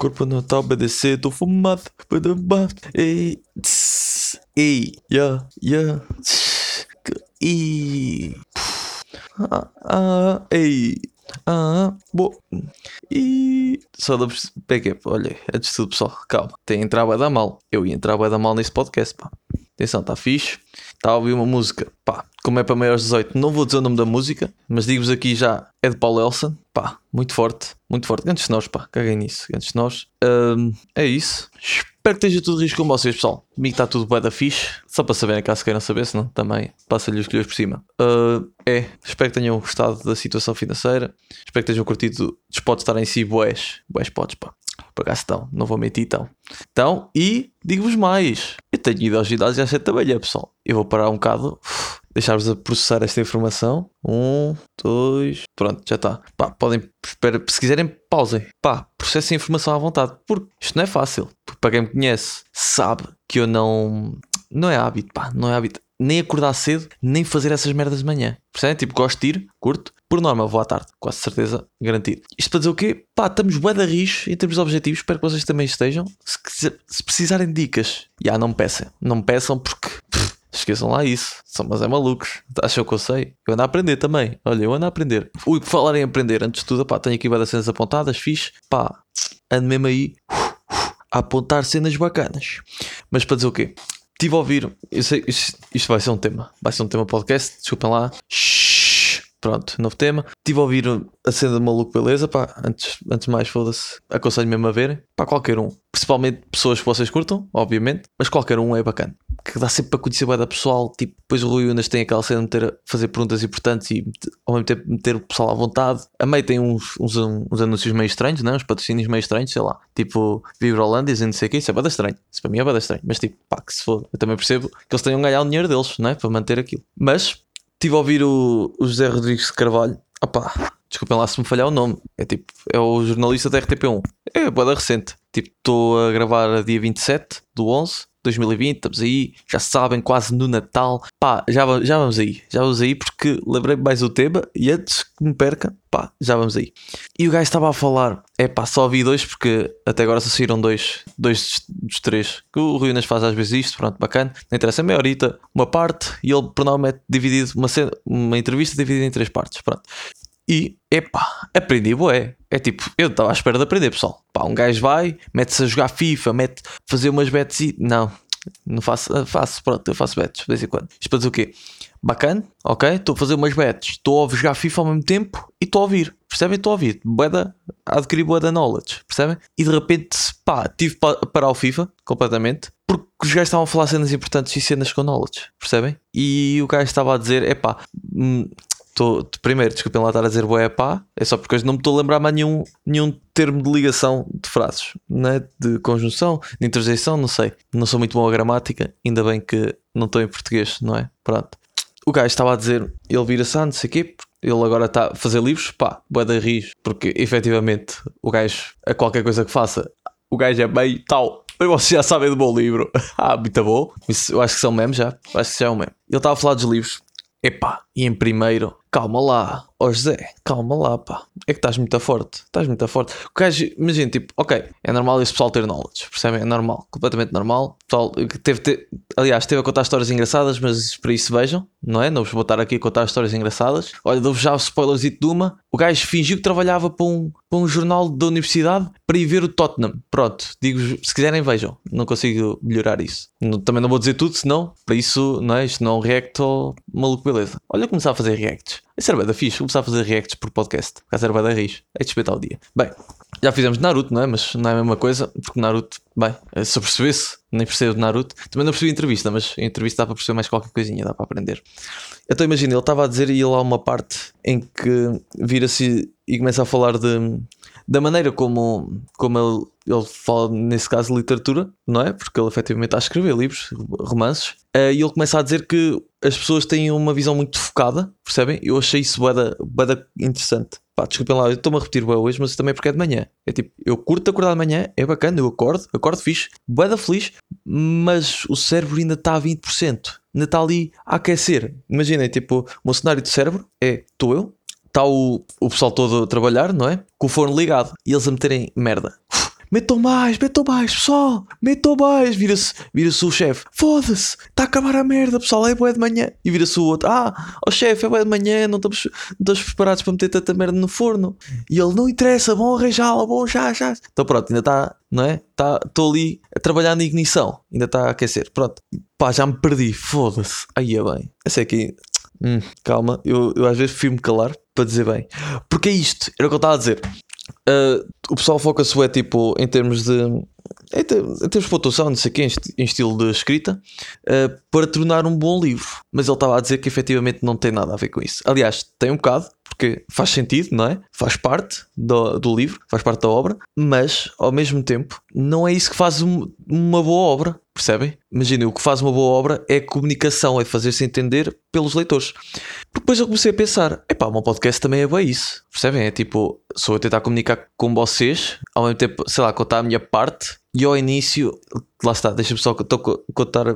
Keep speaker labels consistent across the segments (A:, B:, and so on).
A: corpo não tá obedecer, tô fumado. Ei, tss, ei, yeah, yeah. tss, E. Ah, ah, ei. Ah, bom. E. Só da backup, olha, antes de tudo, pessoal, calma. Tem entrar a dar mal. Eu ia entrar a dar mal nesse podcast, pá. Atenção, está fixe. Está a ouvir uma música, pá. Como é para maiores de 18, não vou dizer o nome da música, mas digo-vos aqui já, é de Paul Elson, pá, muito forte, muito forte. De nós, pá, caguei nisso, de nós. Hum, é isso. Espero que esteja tudo risco com vocês, pessoal. Comigo está tudo bué da fixe. Só para saberem, caso queiram saber, senão também passa-lhe os colhões por cima. Uh, é, espero que tenham gostado da situação financeira. Espero que tenham curtido dos podes estar em si, boés. Boés podes, pá. Por acaso estão, não vou mentir, então. Então, e digo-vos mais. Eu tenho ido ao ginásio às 7 da manhã, pessoal. Eu vou parar um bocado, deixar-vos a processar esta informação. Um, dois, pronto, já está. Pá, podem, espera, se quiserem, pausem. Pá, processem a informação à vontade, porque isto não é fácil. Porque para quem me conhece, sabe que eu não. Não é hábito, pá, não é hábito. Nem acordar cedo, nem fazer essas merdas de manhã. Percebem? Tipo, gosto de ir, curto. Por norma, vou à tarde, quase certeza, garantido. Isto para dizer o quê? Pá, estamos bué da rios em termos de objetivos. Espero que vocês também estejam. Se, se precisarem de dicas, já não me peçam. Não me peçam porque. Esqueçam lá isso. São mas é malucos. Acham que eu sei? Eu ando a aprender também. Olha, eu ando a aprender. Ui, por falar em aprender, antes de tudo, pá, tenho aqui várias cenas apontadas, fixe. Pá, ando mesmo aí a apontar cenas bacanas. Mas para dizer o quê? Estive a ouvir. Eu sei, isto, isto vai ser um tema. Vai ser um tema podcast. Desculpem lá. Shhh. Pronto, novo tema. Estive a ouvir a cena de maluco, beleza? Pá, antes, antes de mais, foda-se. Aconselho mesmo a verem. Pá, qualquer um. Principalmente pessoas que vocês curtam, obviamente. Mas qualquer um é bacana. Que dá sempre para conhecer bem da pessoal. Tipo, depois o Rui Unas tem aquela cena de meter, fazer perguntas importantes e ao mesmo tempo meter o pessoal à vontade. A May tem uns, uns, uns anúncios meio estranhos, não? Uns patrocínios meio estranhos, sei lá. Tipo, Vibra Holândia e não sei o que. Isso é bada estranho. Isso para mim é bada estranho. Mas tipo, pá, que se foda. Eu também percebo que eles tenham ganhar o dinheiro deles, não é? Para manter aquilo. Mas Estive a ouvir o, o José Rodrigues de Carvalho. Opá, desculpem lá se me falhar o nome. É tipo, é o jornalista da RTP1. É boa recente. Tipo, estou a gravar a dia 27 do 11. 2020, estamos aí, já sabem, quase no Natal. Pá, já, já vamos aí, já vamos aí, porque lembrei mais o tema e antes que me perca, pá, já vamos aí. E o gajo estava a falar, é pá, só ouvi dois porque até agora só saíram dois, dois dos três. Que o Rui Unas faz às vezes isto, pronto, bacana. Não interessa, é meia horita, uma parte e ele provavelmente dividido, uma, cena, uma entrevista dividida em três partes, pronto. E, epá, aprendi, boé. É tipo, eu estava à espera de aprender, pessoal. Pá, um gajo vai, mete-se a jogar FIFA, mete fazer umas bets e. Não, não faço, faço, pronto, eu faço bets de vez em quando. Isto para dizer o quê? Bacana, ok? Estou a fazer umas bets, estou a jogar FIFA ao mesmo tempo e estou a ouvir, percebem? Estou a ouvir, boeda, a adquirir boeda knowledge, percebem? E de repente, pá, tive para parar o FIFA completamente porque os gajos estavam a falar cenas importantes e cenas com knowledge, percebem? E o gajo estava a dizer, é pá, hum, Tô, primeiro, desculpem lá estar a dizer boé pá, é só porque hoje não me estou a lembrar mais nenhum, nenhum termo de ligação de frases, né? de conjunção, de interjeição, não sei. Não sou muito bom a gramática, ainda bem que não estou em português, não é? Pronto. O gajo estava a dizer, ele vira-se a não sei o quê, ele agora está a fazer livros, pá, boé da ris, porque efetivamente o gajo, a qualquer coisa que faça, o gajo é bem tal. Mas vocês já sabem do meu livro. ah, muito bom. Isso, eu acho que são memes já. Acho que já é um meme. Ele estava a falar dos livros. Epá, e em primeiro, calma lá, ó oh José, calma lá, pá. É que estás muito forte, estás muito forte. O gajo, imagina, tipo, ok, é normal esse pessoal ter knowledge, percebem? É normal, completamente normal. O pessoal teve, teve, aliás, teve a contar histórias engraçadas, mas para isso vejam, não é? Não vos vou estar aqui a contar histórias engraçadas. Olha, dou-vos já o spoilers de uma. O gajo fingiu que trabalhava para um, para um jornal da universidade para ir ver o Tottenham. Pronto, digo se quiserem, vejam. Não consigo melhorar isso. também não vou dizer tudo, senão, para isso, não é? Isto não é um react ou maluco, beleza. Olha, começar a fazer reacts. Isso era bem da fixe, começar a fazer reacts por podcast. Por era bem da. É de o dia. Bem, já fizemos Naruto, não é? Mas não é a mesma coisa, porque Naruto, bem, se eu percebesse, nem percebo de Naruto. Também não percebi entrevista, mas a entrevista dá para perceber mais qualquer coisinha, dá para aprender. Então imagina, ele estava a dizer e lá uma parte em que vira-se e começa a falar de, da maneira como, como ele, ele fala, nesse caso, literatura, não é? Porque ele efetivamente está a escrever livros, romances, uh, e ele começa a dizer que as pessoas têm uma visão muito focada, percebem? Eu achei isso bada, bada interessante. Pá, desculpem lá, eu estou-me a repetir bem hoje, mas também porque é de manhã. É tipo, eu curto acordar de manhã, é bacana, eu acordo, acordo fixe, bada feliz, mas o cérebro ainda está a 20%. Ainda está ali a aquecer. Imaginem, tipo, o meu cenário de cérebro é, estou eu, está o, o pessoal todo a trabalhar, não é? Com o forno ligado e eles a meterem merda. metam mais, metam mais, pessoal, metam mais. Vira-se vira o chefe, foda-se, está a acabar a merda, pessoal, é boé de manhã. E vira-se o outro, ah, ó oh, chefe, é boé de manhã, não estamos, não estamos preparados para meter tanta merda no forno. E ele, não interessa, vão arranjá-la, bom, já, já. Então pronto, ainda está, não é? Estou tá, ali a trabalhar na ignição, ainda está a aquecer. Pronto, pá, já me perdi, foda-se. Aí é bem. Essa aqui, hum, calma, eu, eu às vezes fui-me calar para dizer bem. Porque é isto, era o que eu estava a dizer. Uh, o pessoal foca-se é tipo em termos de em, termos de pontuação, não sei o quê, em, estilo de escrita, uh, para tornar um bom livro. Mas ele estava a dizer que efetivamente não tem nada a ver com isso. Aliás, tem um bocado, porque faz sentido, não é? Faz parte do, do livro, faz parte da obra, mas ao mesmo tempo não é isso que faz um, uma boa obra. Percebem? Imaginem, o que faz uma boa obra é comunicação, é fazer-se entender pelos leitores. Depois eu comecei a pensar: epá, o meu podcast também é bem isso. Percebem? É tipo, sou a tentar comunicar com vocês, ao mesmo tempo, sei lá, contar a minha parte, e ao início, lá está, deixa-me só contar.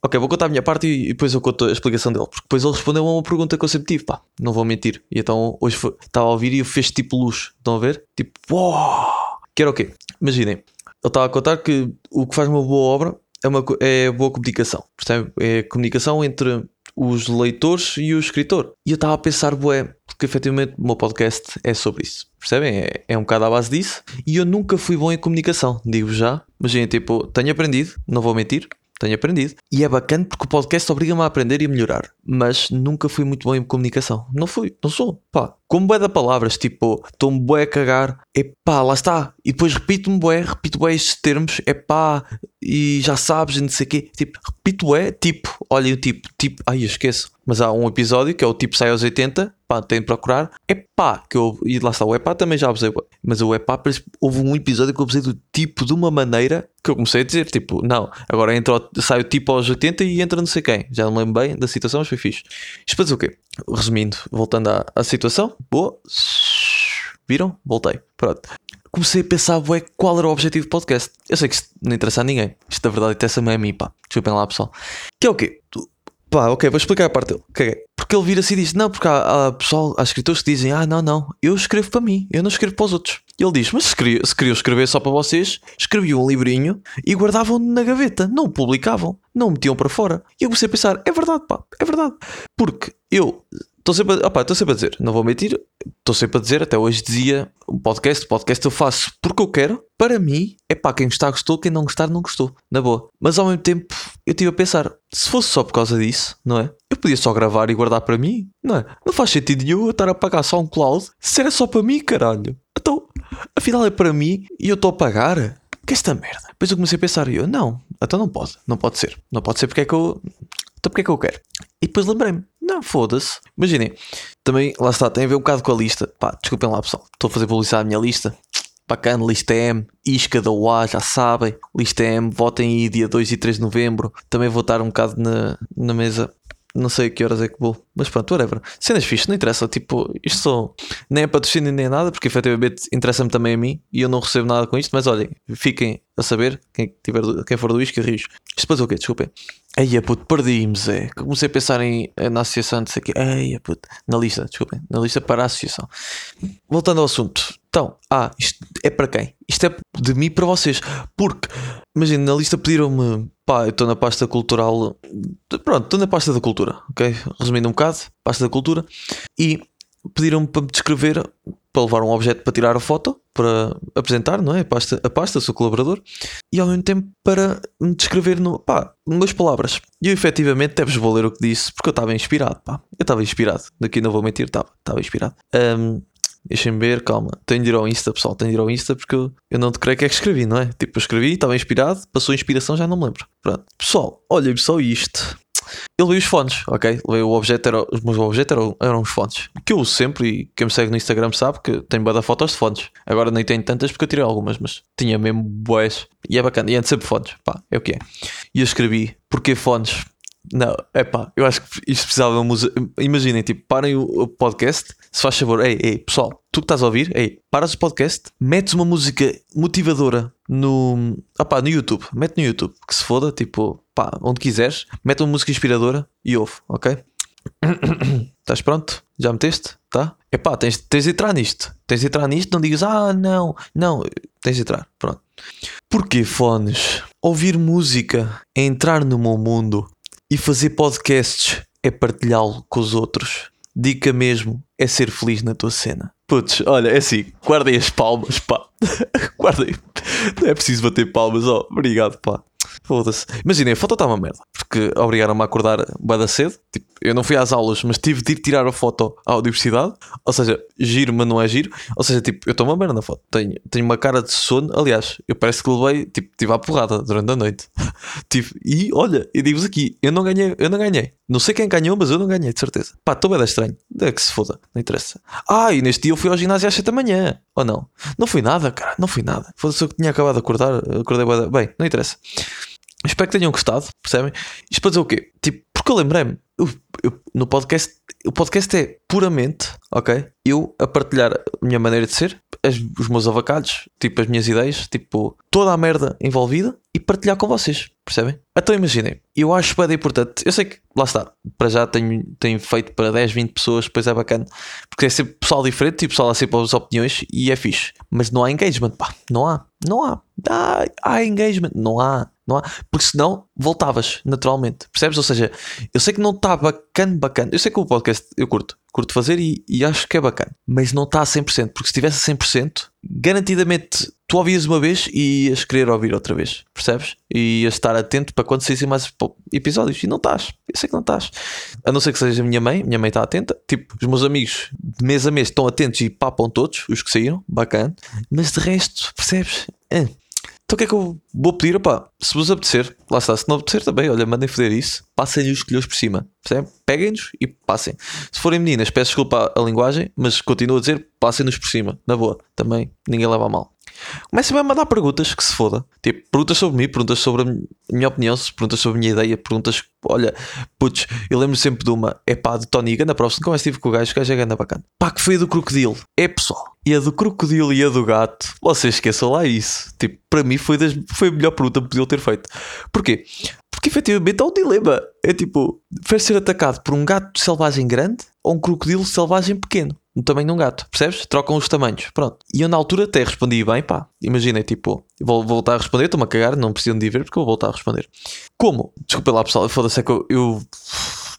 A: Ok, vou contar a minha parte e depois eu conto a explicação dele. Porque depois ele respondeu a uma pergunta que eu sempre tive, pá, não vou mentir. E então hoje estava a ouvir e fez tipo luz. Estão a ver? Tipo, uau! Que era o quê? Imaginem, ele estava a contar que o que faz uma boa obra é, uma, é boa comunicação. Percebe? É comunicação entre os leitores e o escritor. E eu estava a pensar, bué, porque efetivamente o meu podcast é sobre isso. Percebem? É, é um bocado à base disso. E eu nunca fui bom em comunicação, digo já. Mas, gente, tipo, tenho aprendido, não vou mentir, tenho aprendido. E é bacana porque o podcast obriga-me a aprender e a melhorar. Mas nunca fui muito bom em comunicação. Não fui, não sou. Pá, como bué de palavras, tipo, estou-me bué a cagar, é pá, lá está. E depois repito-me bué, repito bué estes termos, é pá, e já sabes, e não sei o quê. Tipo, repito bué, tipo, olha o tipo, tipo, ai, eu esqueço. Mas há um episódio que é o tipo sai aos 80, pá, tem de procurar. É pá, que eu, e lá está, o epá também já abusei. Mas o epá, houve um episódio que eu abusei do tipo de uma maneira que eu comecei a dizer, tipo, não, agora entra, sai o tipo aos 80 e entra não sei quem. Já não lembro bem da situação, mas foi fixe. Isto para dizer o quê? Resumindo, voltando à, à situação, boa, viram? Voltei, pronto comecei a pensar, ué, qual era o objetivo do podcast. Eu sei que isto não interessa a ninguém. Isto da verdade interessa-me a mim, pá. Desculpem lá, pessoal. Que é o quê? Pá, ok, vou explicar a parte dele. Okay. Porque ele vira-se e diz: Não, porque há, há, pessoal, há escritores que dizem: Ah, não, não, eu escrevo para mim, eu não escrevo para os outros. Ele diz: Mas se queriam, se queriam escrever só para vocês, escreviam um livrinho e guardavam na gaveta, não o publicavam, não o metiam para fora. E eu comecei a pensar: É verdade, pá, é verdade. Porque eu Estou sempre, a, sempre a dizer, não vou mentir, estou sempre a dizer, até hoje dizia, um podcast, podcast eu faço porque eu quero, para mim, é pá, quem gostar gostou, quem não gostar não gostou, na boa. Mas ao mesmo tempo, eu estive a pensar, se fosse só por causa disso, não é? Eu podia só gravar e guardar para mim, não é? Não faz sentido nenhum eu estar a pagar só um cloud, se era só para mim, caralho. Então, afinal é para mim e eu estou a pagar? Que esta merda. Depois eu comecei a pensar eu, não, então não pode, não pode ser. Não pode ser porque é que eu. Então porque é que eu quero? E depois lembrei-me, não, foda-se. Imaginem, também, lá está, tem a ver um bocado com a lista. Pá, desculpem lá, pessoal. Estou a fazer publicidade à minha lista. Bacana, lista M, isca da UA, já sabem. Lista M, votem aí dia 2 e 3 de novembro. Também vou estar um bocado na, na mesa não sei a que horas é que vou, mas pronto, whatever. Cenas fixe, não interessa. Tipo, isto só nem é patrocínio nem nada, porque efetivamente interessa-me também a mim e eu não recebo nada com isto. Mas olhem, fiquem a saber, quem, tiver, quem for do Isca Rios. Isto depois o quê? Desculpem. Eia puto, perdi-me, Zé. Comecei a pensar em, na associação, não sei o quê. Eia puto, na lista, desculpem, na lista para a associação. Voltando ao assunto. Então, ah, isto é para quem? Isto é de mim para vocês. Porque, imagina, na lista pediram-me, pá, eu estou na pasta cultural. Pronto, estou na pasta da cultura, ok? Resumindo um bocado, pasta da cultura. E pediram-me para me descrever, para levar um objeto para tirar a foto, para apresentar, não é? A pasta, a pasta, sou colaborador, e ao mesmo tempo para me descrever, no, pá, duas palavras. E eu efetivamente deves vou ler o que disse, porque eu estava inspirado, pá. Eu estava inspirado, daqui não vou mentir, estava, estava inspirado. Um, Deixem-me ver, calma. Tenho de ir ao Insta, pessoal. Tenho de ir ao Insta porque eu, eu não te creio que é que escrevi, não é? Tipo, eu escrevi, estava inspirado, passou a inspiração, já não me lembro. Pronto. Pessoal, olhem só isto. Eu levei os fones, ok? Levei o objeto, era, os meus objetos eram, eram os fones. Que eu uso sempre e quem me segue no Instagram sabe que tenho boa fotos de fones. Agora nem tenho tantas porque eu tirei algumas, mas tinha mesmo boés. E é bacana. E antes sempre fones. Pá, é o que é. E eu escrevi, porquê fones? Não, é pá, eu acho que isto precisava. Imaginem, tipo, parem o, podcast, se faz favor, ei, ei, pessoal, tu que estás a ouvir, ei, paras o podcast, metes uma música motivadora no, opá, no YouTube, mete no YouTube, que se foda, tipo, pá, onde quiseres, mete uma música inspiradora e ouve, ok? Estás pronto? Já meteste? Tá? Epá, tens, tens de entrar nisto. Tens de entrar nisto, não digas, ah, não, não, tens de entrar, pronto. Porquê fones? Ouvir música é entrar no meu mundo e fazer podcasts é partilhá-lo com os outros. Dica mesmo é ser feliz na tua cena. Putz, olha, é assim, guardem as palmas, pá. guardem. Não é preciso bater palmas, ó. Obrigado, pá. Foda-se. Imaginem, a foto está uma merda. Porque obrigaram-me a acordar bada cedo. Tipo, eu não fui às aulas, mas tive de ir tirar a foto à universidade. Ou seja, giro, mas não é giro. Ou seja, tipo, eu estou uma merda na foto. Tenho, tenho uma cara de sono. Aliás, eu parece que levei, tipo, tive a porrada durante a noite. tive, e olha, eu digo-vos aqui, eu não ganhei, eu não ganhei. Não sei quem ganhou, mas eu não ganhei, de certeza. Pá, estou bem estranho. É que se foda, não interessa. Ah, e neste dia eu fui ao ginásio às 7 da manhã. Ou não? Não fui nada, cara, não fui nada. Foda-se, eu tinha acabado de acordar, acordei. Bem, não interessa. Espero que tenham gostado, percebem? Isto para dizer o quê? Tipo, porque eu lembrei-me, no podcast, o podcast é puramente, ok? Eu a partilhar a minha maneira de ser, as, os meus avacalhos, tipo as minhas ideias, tipo toda a merda envolvida e partilhar com vocês, percebem? Então imaginem, eu acho bem importante, eu sei que, lá está, para já tenho, tenho feito para 10, 20 pessoas, depois é bacana, porque é sempre pessoal diferente, tipo pessoal a sempre as opiniões e é fixe, mas não há engagement, pá, não há, não há, há, há engagement, não há, não há? Porque senão voltavas naturalmente, percebes? Ou seja, eu sei que não está bacana, bacana. Eu sei que o podcast eu curto, curto fazer e, e acho que é bacana, mas não está a 100%, porque se estivesse a 100%, garantidamente tu ouvias uma vez e ias querer ouvir outra vez, percebes? E ias estar atento para quando saíssem mais episódios e não estás, eu sei que não estás. A não ser que seja a minha mãe, minha mãe está atenta, tipo, os meus amigos de mês a mês estão atentos e papam todos, os que saíram, bacana, mas de resto, percebes? É. Então o que é que eu vou pedir? Opá, se vos apetecer, lá está, se não apetecer também, olha, mandem foder isso, passem-lhe os colhões por cima, Peguem-nos e passem. Se forem meninas, peço desculpa a linguagem, mas continuo a dizer, passem-nos por cima, na boa, também ninguém leva a mal. Comecem a mandar perguntas que se foda. Tipo, perguntas sobre mim, perguntas sobre a minha opinião, perguntas sobre a minha ideia, perguntas. Olha, putz, eu lembro sempre de uma. É pá, de Tony Gana próximo. Como estive com o gajo, o gajo é gana bacana. Pá, que foi a do crocodilo. É pessoal. E a do crocodilo e a do gato, vocês esqueçam lá isso. Tipo, para mim foi, das, foi a melhor pergunta que podiam ter feito. Porquê? Porque efetivamente há um dilema. É tipo, prefere ser atacado por um gato selvagem grande ou um crocodilo selvagem pequeno? No tamanho de um gato, percebes? Trocam os tamanhos, pronto. E eu na altura até respondi bem, pá, imaginem, tipo, vou voltar a responder, estou-me a cagar, não precisam de ver porque eu vou voltar a responder. Como? Desculpa lá pessoal, foda-se é que eu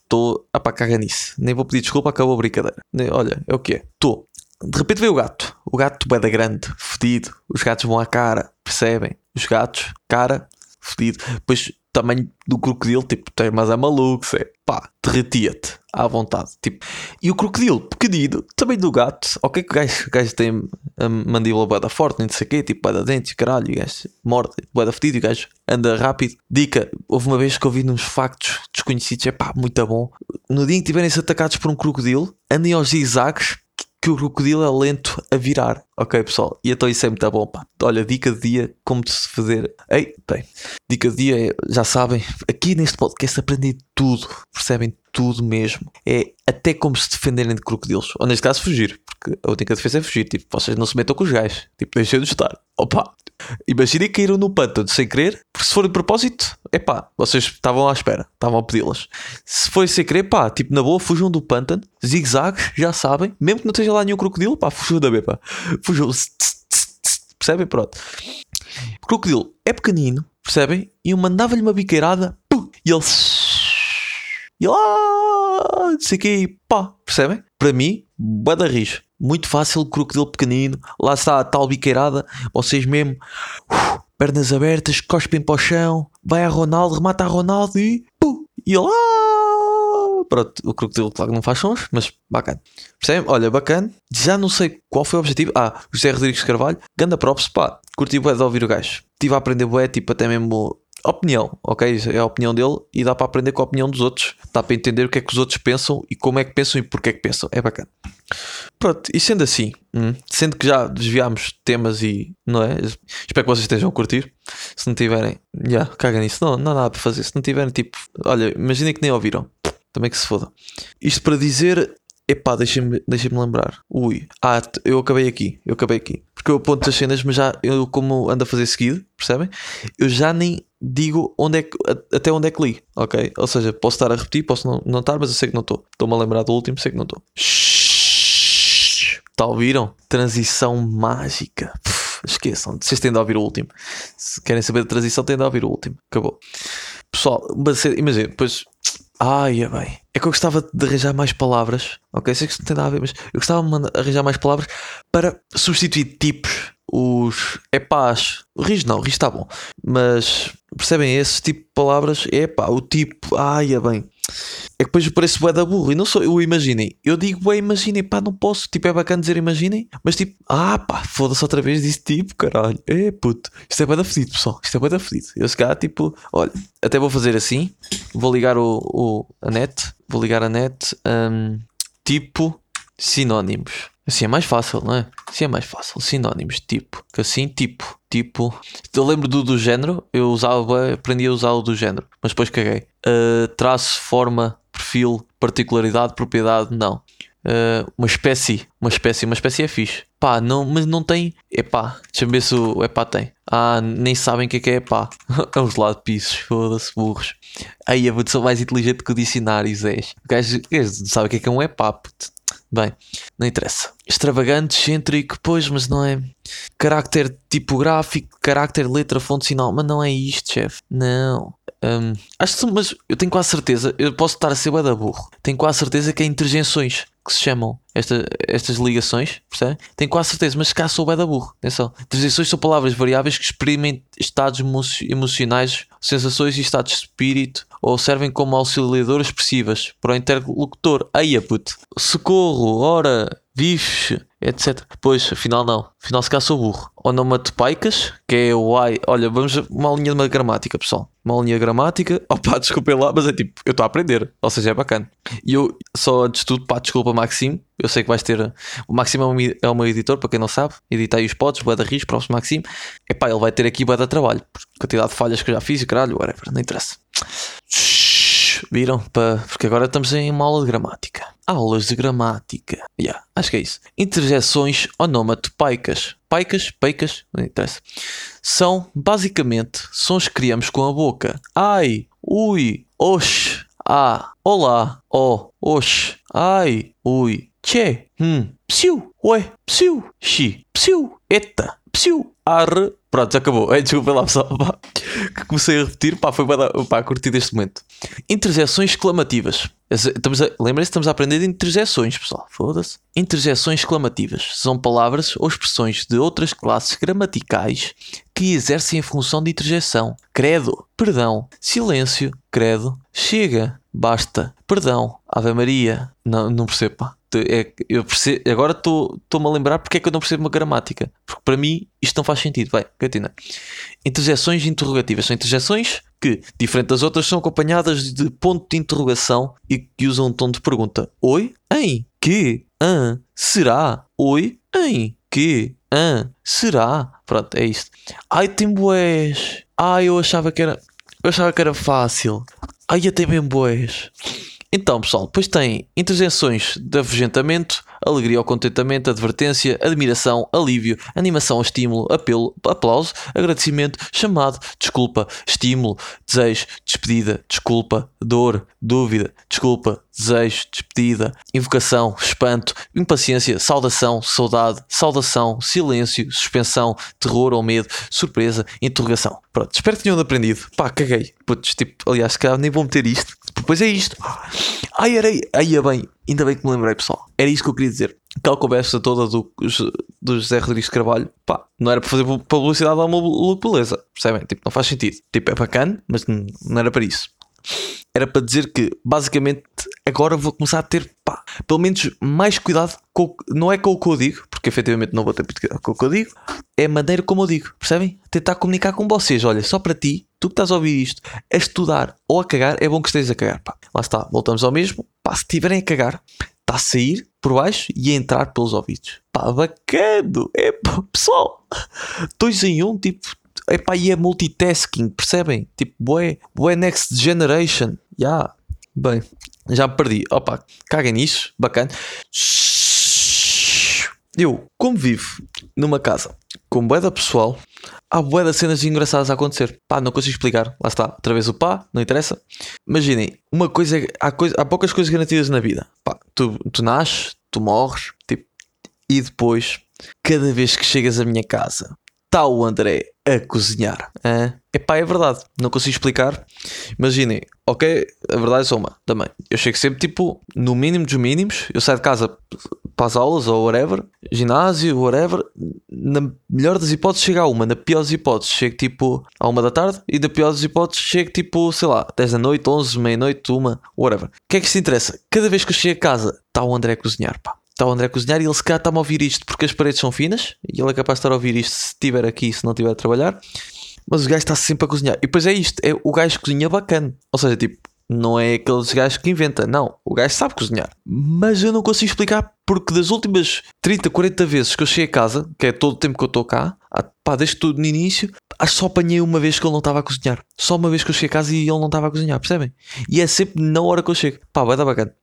A: estou a pá, cagar nisso, nem vou pedir desculpa, acabou a brincadeira. Olha, é o que é, estou. De repente veio o gato, o gato é da grande, fedido, os gatos vão à cara, percebem? Os gatos, cara, fedido. Depois tamanho do crocodilo, tipo, tem, mas é maluco, é pá, derretia-te à vontade. Tipo, e o crocodilo, pequenino, também do gato, ok, que o gajo, o gajo tem a mandíbula boa da forte, nem sei o quê, tipo, boa da dentes, caralho, o gajo morde, boa da fedido, o gajo anda rápido. Dica, houve uma vez que ouvi nos factos desconhecidos, é pá, muito bom. No dia em que tiverem-se atacados por um crocodilo, andem aos zigzags que o crocodilo é lento a virar. Ok, pessoal? E então isso é muito bom, pá. Olha, dica de dia, como de se fazer. Ei, bem, dica de dia, é, já sabem, aqui neste podcast aprendi tudo, percebem? Tudo mesmo. É até como se defenderem de crocodilos. Ou neste caso, fugir. Porque a única defesa é fugir. Tipo, vocês não se metam com os gajos. Tipo, deixem de estar. Opa, imaginem que caíram no pântano sem querer, porque se for de propósito, é pá, vocês estavam à espera, estavam a pedi-las. Se foi sem querer, pá, tipo, na boa, fujam do pântano, zigue-zague, já sabem, mesmo que não esteja lá nenhum crocodilo, pá, fujam da pá. Fujam, percebem? Pronto. Crocodilo é pequenino, percebem? E eu mandava-lhe uma biqueirada, e ele. E ele. Ah, não sei pá, percebem? Para mim, bada rijo. Muito fácil, crocodilo pequenino, lá está a tal biqueirada, vocês mesmo, uh, pernas abertas, cospem para o chão, vai a Ronaldo, remata a Ronaldo e pum, e lá. Pronto, o crocodilo, claro que não faz sons, mas bacana. Percebem? Olha, bacana. Já não sei qual foi o objetivo. Ah, José Rodrigues Carvalho, ganda props, pá, curti bué de ouvir o gajo. Estive a aprender bué, tipo, até mesmo opinião, ok? É a opinião dele e dá para aprender com a opinião dos outros. Dá para entender o que é que os outros pensam e como é que pensam e porque é que pensam. É bacana. Pronto, e sendo assim, hum, sendo que já desviámos temas e não é? Espero que vocês estejam a curtir. Se não tiverem, já, yeah, caga nisso. Não, não há nada para fazer. Se não tiverem, tipo, olha, imaginem que nem ouviram. Também que se foda. Isto para dizer, epá, deixem-me deixem lembrar. Ui, ah, eu acabei aqui, eu acabei aqui. Porque eu aponto as cenas, mas já, eu como ando a fazer seguido, percebem? Eu já nem digo onde é que, até onde é que li, ok? Ou seja, posso estar a repetir, posso não, não estar, mas eu sei que não estou. Estou-me a lembrar do último, sei que não estou. Está ouviram? Transição mágica. esqueçam. Vocês têm de ouvir o último. Se querem saber da transição, têm de ouvir o último. Acabou. Pessoal, imagina, depois. Ai, é bem. É que eu gostava de arranjar mais palavras. Ok, sei que isso não tem nada a ver, mas eu gostava de arranjar mais palavras para substituir tipos os epás. O riso não, o riso está bom. Mas percebem esse tipo de palavras? É pá, o tipo, ai, é bem. É que depois eu pareço bué da burro. E não sou eu imaginem. Eu digo bué imaginem, pá, não posso. Tipo, é bacana dizer imaginem. Mas tipo, ah pá, foda-se outra vez disse tipo, caralho. É puto. Isto é bué da fedido, pessoal. Isto é bué da fedido. Eu se cá, tipo, olha, até vou fazer assim. Vou ligar o, o a net. Vou ligar a net. Um, tipo, sinónimos. Assim é mais fácil, não é? Assim é mais fácil. Sinónimos, tipo. Que assim, tipo. Tipo. Eu lembro do, do género. Eu usava, aprendi a usar o do género. Mas depois caguei. Uh, traço, forma, perfil, particularidade, propriedade, não. Uh, uma espécie. Uma espécie. Uma espécie é fixe. Pá, não, mas não tem. Epá. Deixa-me ver se o epá tem. Ah, nem sabem o que é que é epá. é uns lado pisos. Foda-se, burros. Aí a sou mais inteligente que o dicionário, Zé. O gajo, sabe o que é que é um epá, puto. Bem, não interessa. Extravagante, excêntrico, pois, mas não é. Carácter tipográfico, carácter letra, fonte, sinal, mas não é isto, chefe. Não. Um, acho que mas eu tenho quase certeza, eu posso estar a ser da burro. Tenho quase certeza que é interjeições que se chamam esta, estas ligações, percebe? Tenho quase certeza, mas cá sou da burro. Atenção. Interjeições são palavras variáveis que exprimem estados emocionais, sensações e estados de espírito ou servem como auxiliadores expressivas para o interlocutor. Aí, puto. Socorro, ora, vixe, etc. Pois, afinal não. Afinal se cá sou burro. Onomatopeicas, que é o ai. Olha, vamos uma linha de gramática, pessoal. Uma linha gramática. Opa, desculpem lá, mas é tipo, eu estou a aprender. Ou seja, é bacana. E eu, só antes de tudo, pá, desculpa, Maxime. Eu sei que vais ter. O Maxime é o meu editor, para quem não sabe. Editei os pods, boa da risco, próximo Maxime. Epá, ele vai ter aqui boa trabalho. Quantidade de falhas que eu já fiz e caralho, whatever, não interessa. Viram? Porque agora estamos em uma aula de gramática. Aulas de gramática. Yeah, acho que é isso. Interjeções onomatopeicas. Paicas, peicas, não interessa. São basicamente sons que criamos com a boca. Ai, ui, oxe, ah, olá, ó, oh, oxe, ai, ui, tchê, hum, psiu, ué, psiu, xi, psiu, eta, psiu, arre. Pronto, já acabou. É, desculpa lá, pessoal. Pá, que comecei a repetir. Pá, foi para, pá, curtir deste momento. Interjeções exclamativas. Lembrem-se, estamos a aprender de interjeções, pessoal. Foda-se. Interjeções exclamativas são palavras ou expressões de outras classes gramaticais que exercem a função de interjeção. Credo, perdão, silêncio, credo, chega, basta, perdão, Ave Maria. Não, não percebo, pá é, eu percebo, agora estou-me a lembrar porque é que eu não percebo uma gramática. Porque para mim isto não faz sentido. Vai, continua. Interjeções interrogativas são interjeções que, diferente das outras, são acompanhadas de ponto de interrogação e que usam um tom de pergunta. Oi? Em? Que? Hã? Será? Oi? Em? Que? Hã? Será? Pronto, é isto. Ai, tem boés. Ai, eu achava que era. Eu achava que era fácil. Ai, até bem boés. Então, pessoal, depois tem interjeições de afugentamento, alegria ou contentamento, advertência, admiração, alívio, animação ou estímulo, apelo, aplauso, agradecimento, chamado, desculpa, estímulo, desejo, despedida, desculpa, dor, dúvida, desculpa, desejo, despedida, invocação, espanto, impaciência, saudação, saudade, saudação, silêncio, suspensão, terror ou medo, surpresa, interrogação. Pronto, espero que tenham aprendido. Pá, caguei. Putz, tipo, aliás, cara, nem vou meter isto. Depois é isto. Ai, era aí, é bem. Ainda bem que me lembrei, pessoal. Era isto que eu queria dizer. Aquela conversa toda do, do José Rodrigues de Carvalho, pá, não era para fazer publicidade a uma beleza. Percebem? Tipo, não faz sentido. Tipo, é bacana, mas não era para isso era para dizer que basicamente agora vou começar a ter pá, pelo menos mais cuidado com, não é com o que eu digo, porque efetivamente não vou ter cuidado com o que eu digo, é a maneira como eu digo, percebem? Tentar comunicar com vocês, olha, só para ti, tu que estás a ouvir isto, a estudar ou a cagar, é bom que estejas a cagar, pá. Lá está, voltamos ao mesmo, pá, se tiverem a cagar, está a sair por baixo e a entrar pelos ouvidos. Pá, bacana! É, pá, pessoal, dois em um, tipo, Epá, e é multitasking, percebem? Tipo, boé, boé next generation. Já. Yeah. Bem, já me perdi. Opa, caguem nisso, bacana. Eu, como vivo numa casa com boeda pessoal, há boeda cenas engraçadas a acontecer. Pá, não consigo explicar. Lá está, outra vez o pá, não interessa. Imaginem, uma coisa, há, coisa, há poucas coisas garantidas na vida. Pá, tu, tu nasces, tu morres, tipo, e depois, cada vez que chegas à minha casa, está o André a cozinhar. É epá, é verdade, não consigo explicar. Imaginem, ok, a verdade é só uma também. Eu chego sempre tipo no mínimo dos mínimos. Eu saio de casa para as aulas ou whatever, ginásio, whatever. Na melhor das hipóteses, chego a uma, na pior das hipóteses, chego tipo a uma da tarde e na pior das hipóteses, chego tipo, sei lá, 10 da noite, 11, meia-noite, uma, whatever. O que é que se interessa? Cada vez que eu chego a casa, está o André a cozinhar, pá está o André a cozinhar e ele se calhar está-me a ouvir isto porque as paredes são finas e ele é capaz de estar a ouvir isto se estiver aqui se não estiver a trabalhar. Mas o gajo está sempre a cozinhar. E depois é isto: é o gajo cozinha bacana. Ou seja, tipo, não é aqueles gajos que inventa, não. O gajo sabe cozinhar. Mas eu não consigo explicar porque das últimas 30, 40 vezes que eu cheguei a casa, que é todo o tempo que eu estou cá, pá, desde tudo no início, acho que só apanhei uma vez que ele não estava a cozinhar. Só uma vez que eu cheguei a casa e ele não estava a cozinhar, percebem? E é sempre na hora que eu chego. Pá, vai dar bacana.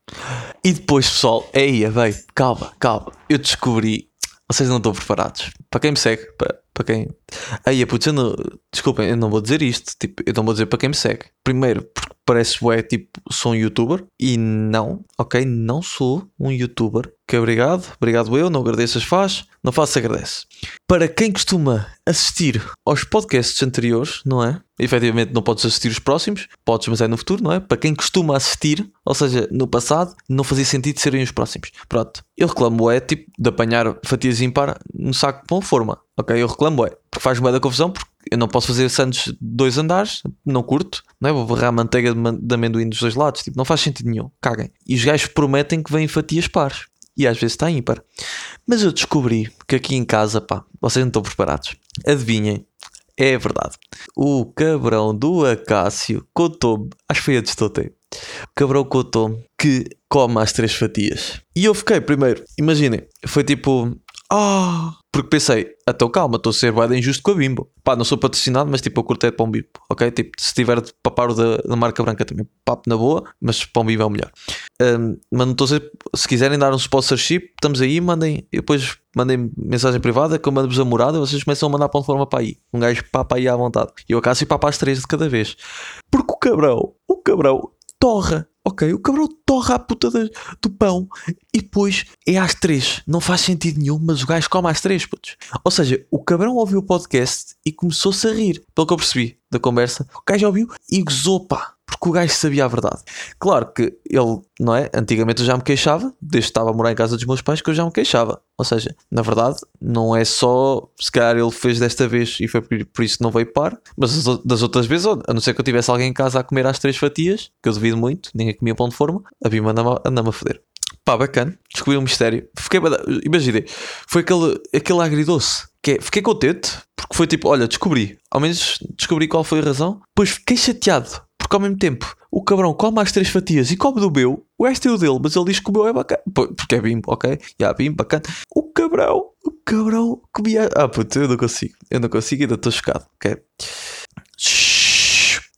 A: E depois, pessoal, aí, veio, calma, calma. Eu descobri, vocês não estão preparados. Para quem me segue, para, para quem. Aí, putz, eu não. Desculpem, eu não vou dizer isto. Tipo, eu não vou dizer para quem me segue. Primeiro, porque parece é tipo, sou um youtuber. E não, ok? Não sou um youtuber. Que obrigado, obrigado eu, não agradeço as faz, não faço agradece. Para quem costuma assistir aos podcasts anteriores, não é? Efetivamente não podes assistir os próximos, podes, mas é no futuro, não é? Para quem costuma assistir, ou seja, no passado, não fazia sentido serem os próximos. Pronto. Eu reclamo é tipo de apanhar fatias ímpar no saco com forma. Ok? Eu reclamo é. Porque faz bem da confusão, porque eu não posso fazer sandes dois andares, não curto, não é? Vou barrar manteiga de amendoim dos dois lados, tipo, não faz sentido nenhum, caguem. E os gajos prometem que vêm fatias pares e às vezes está ímpar. Mas eu descobri que aqui em casa, pá, vocês não estão preparados. Adivinhem, é verdade. O cabrão do Acácio contou-me, acho que foi a destotei. O cabrão contou-me que come as três fatias. E eu fiquei, primeiro, imaginem, foi tipo, ah, oh, porque pensei, então calma, estou a ser bem injusto com a Bimbo. Pá, não sou patrocinado, mas tipo, eu curto é pão Bimbo, ok? Tipo, se tiver de papar da, da marca branca também, papo na boa, mas pão Bimbo é o melhor. Um, mas não estou a ser, se quiserem dar um sponsorship, estamos aí, mandem, depois mandem mensagem privada que eu mando-vos a morada vocês começam a mandar de forma para aí. Um gajo papa aí à vontade. E eu acaso e papa às três de cada vez. Porque o cabrão, o cabrão torra Ok, o cabrão torra a puta de, do pão e depois é às três. Não faz sentido nenhum, mas o gajo come às três, putos. Ou seja, o cabrão ouviu o podcast e começou-se a rir, pelo que eu percebi da conversa. O gajo ouviu e gozou, pá porque o gajo sabia a verdade. Claro que ele, não é? Antigamente eu já me queixava, desde que estava a morar em casa dos meus pais, que eu já me queixava. Ou seja, na verdade, não é só se calhar ele fez desta vez e foi por isso que não veio par, mas das outras vezes, a não ser que eu tivesse alguém em casa a comer às três fatias, que eu duvido muito, ninguém comia pão de forma, a Bima anda-me a foder. Pá, bacana, descobri um mistério. Fiquei, imaginei, foi aquele, aquele agridoce. Que é, fiquei contente, porque foi tipo, olha, descobri, ao menos descobri qual foi a razão. Depois fiquei chateado, porque ao mesmo tempo o cabrão come as três fatias e come do meu, o resto é o dele, mas ele diz que o meu é bacana. Porque é bimbo, ok? Já, yeah, bimbo, bacana. O cabrão, o cabrão comia. Ah, puto, eu não consigo. Eu não consigo, ainda estou chocado, ok?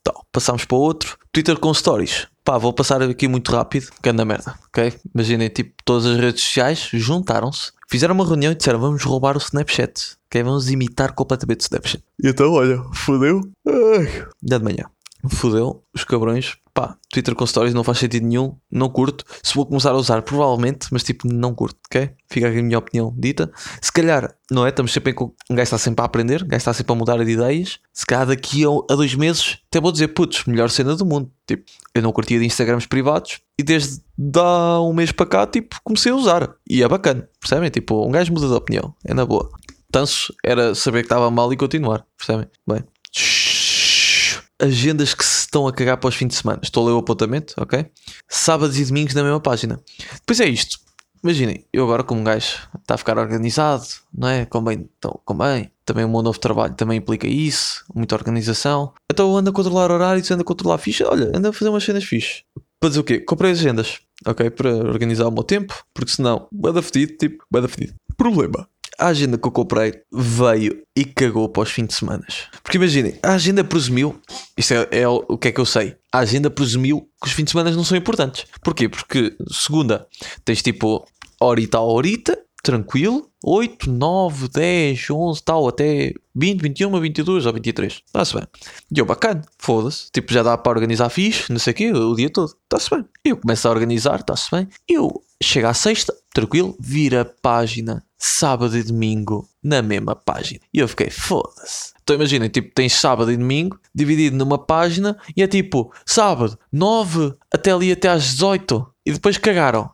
A: Então, passamos para outro. Twitter com stories. Pá, vou passar aqui muito rápido, que anda merda, ok? Imaginem, tipo, todas as redes sociais juntaram-se, fizeram uma reunião e disseram: vamos roubar o Snapchat, ok? Vamos imitar completamente o Snapchat. E então, olha, fodeu. Ai, de manhã fodeu, os cabrões. Pá, Twitter com stories não faz sentido nenhum, não curto. Se vou começar a usar, provavelmente, mas tipo, não curto, ok? Fica aqui a minha opinião dita. Se calhar, não é? Estamos sempre em. Um gajo está sempre a aprender, um gajo está sempre a mudar de ideias. Se calhar daqui a, dois meses, até vou dizer, putz, melhor cena do mundo. Tipo, eu não curtia de Instagrams privados e desde dá um mês para cá, tipo, comecei a usar. E é bacana, percebem? Tipo, um gajo muda de opinião, é na boa. Tanso era saber que estava mal e continuar, percebem? Bem agendas que se estão a cagar para os fins de semana. Estou a ler o apontamento, ok? Sábados e domingos na mesma página. Depois é isto. Imaginem, eu agora como um gajo está a ficar organizado, não é? Convém, então. Também o meu novo trabalho também implica isso, muita organização. Então ando a controlar horários, ando a controlar fichas. Olha, ando a fazer umas cenas fixas. Para dizer o quê? Comprei agendas, ok? Para organizar o meu tempo, porque senão, bada fedido, tipo, bada fedido. Problema a agenda que eu comprei veio e cagou para os fins de semana. Porque imaginem, a agenda presumiu, isto é, é, o que é que eu sei, a agenda presumiu que os fins de semana não são importantes. Porquê? Porque segunda tens tipo horita a horita, tranquilo, 8, 9, 10, 11, tal, até 20, 21, 22 ou 23. Está-se bem. E eu, bacana, foda-se. Tipo, já dá para organizar fixe, não sei o quê, o dia todo. Está-se bem. Eu começo a organizar, está-se bem. Eu chega à sexta, tranquilo, vira a página sábado e domingo na mesma página. E eu fiquei, foda-se. Então imaginem, tipo, tens sábado e domingo dividido numa página e é tipo, sábado, 9 até ali até às 18 e depois cagaram.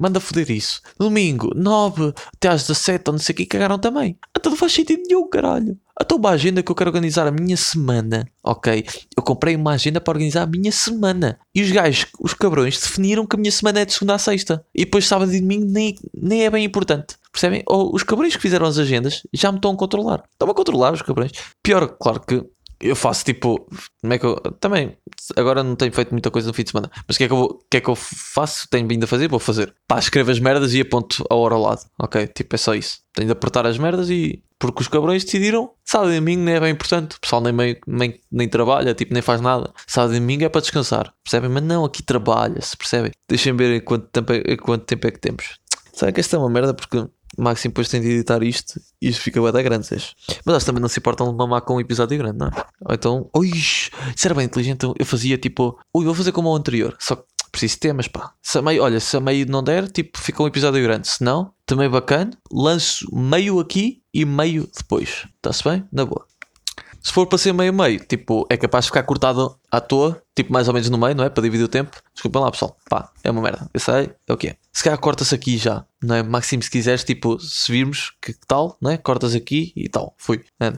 A: Manda foder isso. Domingo, 9 até às 17 ou não sei o que, cagaram também. Então não faz sentido nenhum, caralho. Então uma agenda que eu quero organizar a minha semana, ok? Eu comprei uma agenda para organizar a minha semana. E os gajos, os cabrões, definiram que a minha semana é de segunda a sexta. E depois sábado e domingo nem, nem é bem importante. Percebem? Ou os cabrões que fizeram as agendas já me estão a controlar. Estão a controlar os cabrões. Pior, claro que eu faço tipo. Como é que eu. Também, agora não tenho feito muita coisa no fim de semana. Mas o que, é que, eu, que é que eu faço? Tenho vindo a fazer? Vou fazer. Pá, escrevo as merdas e aponto a hora ao lado. Ok? Tipo, é só isso. Tenho de apertar as merdas e. Porque os cabrões decidiram. Sábado e domingo nem é bem importante. O pessoal nem, meio, nem, nem trabalha, tipo, nem faz nada. Sábado e domingo é para descansar. Percebem? Mas não, aqui trabalha-se. Percebem? Deixem ver quanto tempo, é, quanto tempo é que temos. Sabe que esta é uma merda porque o Maxim depois tem de editar isto e isto fica bem da grande? Mas eles também não se importam de mamar com um episódio grande, não é? Ou então, ui, isso era bem inteligente. Eu fazia tipo, ui, vou fazer como o anterior, só que preciso de temas, pá. Se a meio, olha, se a meio não der, tipo, fica um episódio grande. Se não, também bacana, lanço meio aqui e meio depois. Está-se bem? Na boa. Se for para ser meio-meio, tipo, é capaz de ficar cortado à toa, tipo, mais ou menos no meio, não é? Para dividir o tempo. Desculpem lá, pessoal. Pá, é uma merda. Eu sei, é o que é. Se calhar corta-se aqui já, não é? Máximo, se quiseres, tipo, se virmos que tal, não é? Cortas aqui e tal. Fui. É.